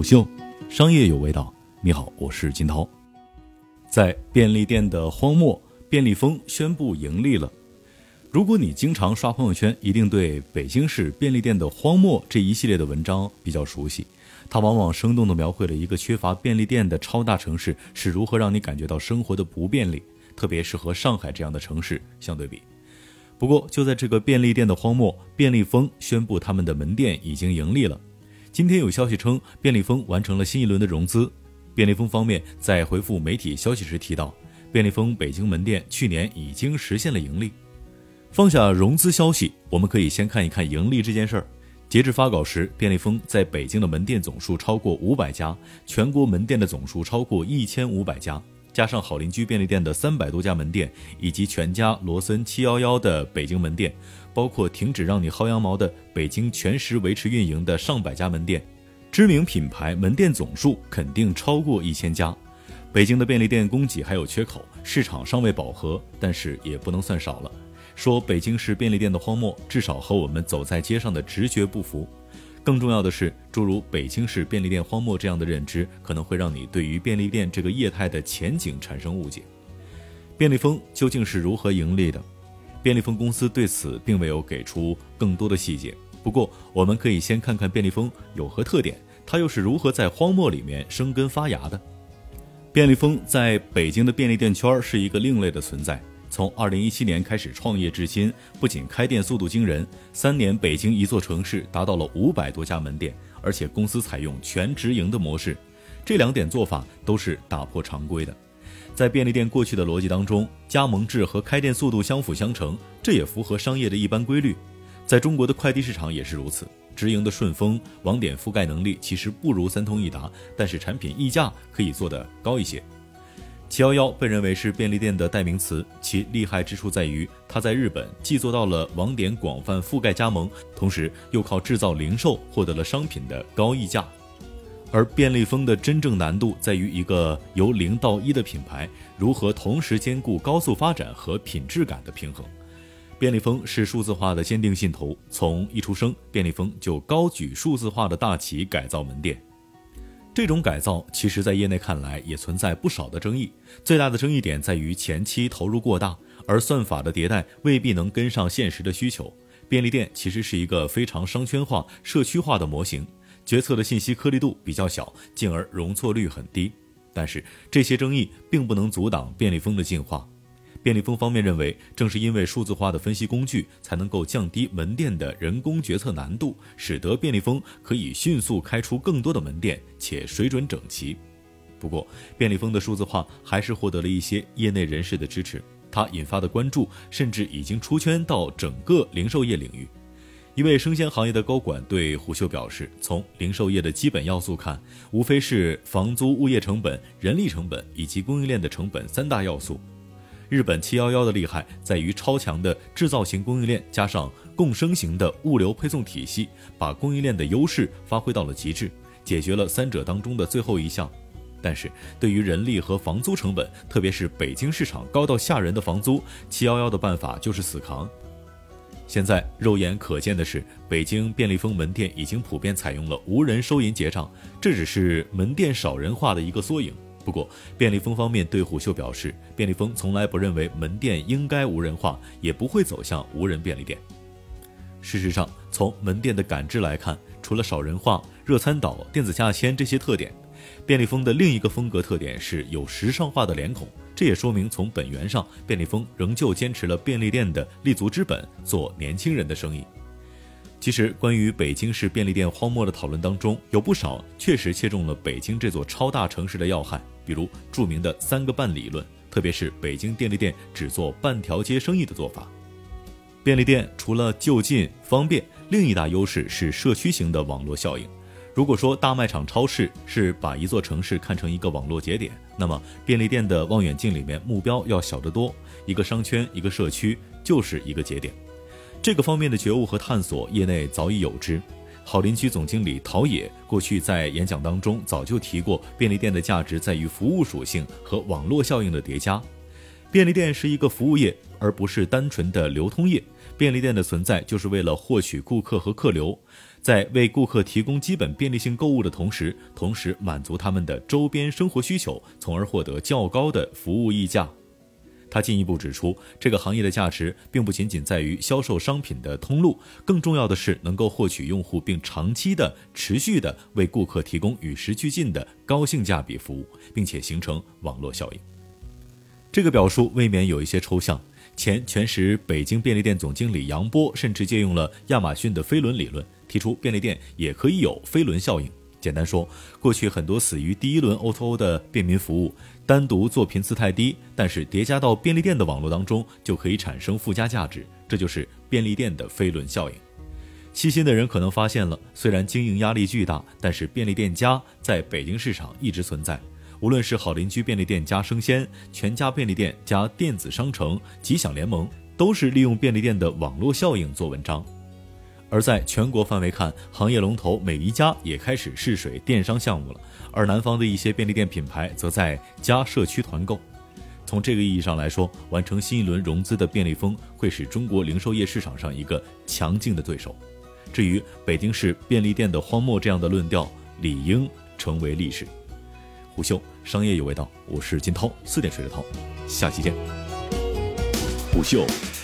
虎嗅，商业有味道。你好，我是金涛。在便利店的荒漠，便利蜂宣布盈利了。如果你经常刷朋友圈，一定对北京市便利店的荒漠这一系列的文章比较熟悉。它往往生动地描绘了一个缺乏便利店的超大城市是如何让你感觉到生活的不便利，特别是和上海这样的城市相对比。不过，就在这个便利店的荒漠，便利蜂宣布他们的门店已经盈利了。今天有消息称，便利蜂完成了新一轮的融资。便利蜂方面在回复媒体消息时提到，便利蜂北京门店去年已经实现了盈利。放下融资消息，我们可以先看一看盈利这件事儿。截至发稿时，便利蜂在北京的门店总数超过五百家，全国门店的总数超过一千五百家。加上好邻居便利店的三百多家门店，以及全家、罗森、七幺幺的北京门店，包括停止让你薅羊毛的北京全时维持运营的上百家门店，知名品牌门店总数肯定超过一千家。北京的便利店供给还有缺口，市场尚未饱和，但是也不能算少了。说北京市便利店的荒漠，至少和我们走在街上的直觉不符。更重要的是，诸如北京市便利店荒漠这样的认知，可能会让你对于便利店这个业态的前景产生误解。便利蜂究竟是如何盈利的？便利蜂公司对此并没有给出更多的细节。不过，我们可以先看看便利蜂有何特点，它又是如何在荒漠里面生根发芽的。便利蜂在北京的便利店圈是一个另类的存在。从二零一七年开始创业至今，不仅开店速度惊人，三年北京一座城市达到了五百多家门店，而且公司采用全直营的模式，这两点做法都是打破常规的。在便利店过去的逻辑当中，加盟制和开店速度相辅相成，这也符合商业的一般规律。在中国的快递市场也是如此，直营的顺丰网点覆盖能力其实不如三通一达，但是产品溢价可以做得高一些。七幺幺被认为是便利店的代名词，其厉害之处在于，它在日本既做到了网点广泛覆盖加盟，同时又靠制造零售获得了商品的高溢价。而便利蜂的真正难度在于，一个由零到一的品牌如何同时兼顾高速发展和品质感的平衡。便利蜂是数字化的坚定信徒，从一出生，便利蜂就高举数字化的大旗改造门店。这种改造其实，在业内看来也存在不少的争议。最大的争议点在于前期投入过大，而算法的迭代未必能跟上现实的需求。便利店其实是一个非常商圈化、社区化的模型，决策的信息颗粒度比较小，进而容错率很低。但是这些争议并不能阻挡便利蜂的进化。便利蜂方面认为，正是因为数字化的分析工具，才能够降低门店的人工决策难度，使得便利蜂可以迅速开出更多的门店，且水准整齐。不过，便利蜂的数字化还是获得了一些业内人士的支持，它引发的关注甚至已经出圈到整个零售业领域。一位生鲜行业的高管对虎嗅表示：“从零售业的基本要素看，无非是房租、物业成本、人力成本以及供应链的成本三大要素。”日本七幺幺的厉害在于超强的制造型供应链，加上共生型的物流配送体系，把供应链的优势发挥到了极致，解决了三者当中的最后一项。但是对于人力和房租成本，特别是北京市场高到吓人的房租，七幺幺的办法就是死扛。现在肉眼可见的是，北京便利蜂门店已经普遍采用了无人收银结账，这只是门店少人化的一个缩影。不过，便利蜂方面对虎嗅表示，便利蜂从来不认为门店应该无人化，也不会走向无人便利店。事实上，从门店的感知来看，除了少人化、热餐岛、电子价签这些特点，便利蜂的另一个风格特点是有时尚化的脸孔。这也说明，从本源上，便利蜂仍旧坚持了便利店的立足之本，做年轻人的生意。其实，关于北京市便利店荒漠的讨论当中，有不少确实切中了北京这座超大城市的要害，比如著名的“三个半”理论，特别是北京便利店只做半条街生意的做法。便利店除了就近方便，另一大优势是社区型的网络效应。如果说大卖场、超市是把一座城市看成一个网络节点，那么便利店的望远镜里面目标要小得多，一个商圈、一个社区就是一个节点。这个方面的觉悟和探索，业内早已有之。好邻居总经理陶冶过去在演讲当中早就提过，便利店的价值在于服务属性和网络效应的叠加。便利店是一个服务业，而不是单纯的流通业。便利店的存在就是为了获取顾客和客流。在为顾客提供基本便利性购物的同时，同时满足他们的周边生活需求，从而获得较高的服务溢价。他进一步指出，这个行业的价值并不仅仅在于销售商品的通路，更重要的是能够获取用户并长期的、持续的为顾客提供与时俱进的高性价比服务，并且形成网络效应。这个表述未免有一些抽象。前全时北京便利店总经理杨波甚至借用了亚马逊的飞轮理论，提出便利店也可以有飞轮效应。简单说，过去很多死于第一轮 O2O 的便民服务，单独做频次太低，但是叠加到便利店的网络当中，就可以产生附加价值。这就是便利店的飞轮效应。细心的人可能发现了，虽然经营压力巨大，但是便利店家在北京市场一直存在。无论是好邻居便利店加生鲜、全家便利店加电子商城、吉祥联盟，都是利用便利店的网络效应做文章。而在全国范围看，行业龙头每一家也开始试水电商项目了，而南方的一些便利店品牌则在加社区团购。从这个意义上来说，完成新一轮融资的便利蜂会是中国零售业市场上一个强劲的对手。至于北京市便利店的荒漠这样的论调，理应成为历史。虎嗅商业有味道，我是金涛，四点水的涛，下期见。虎嗅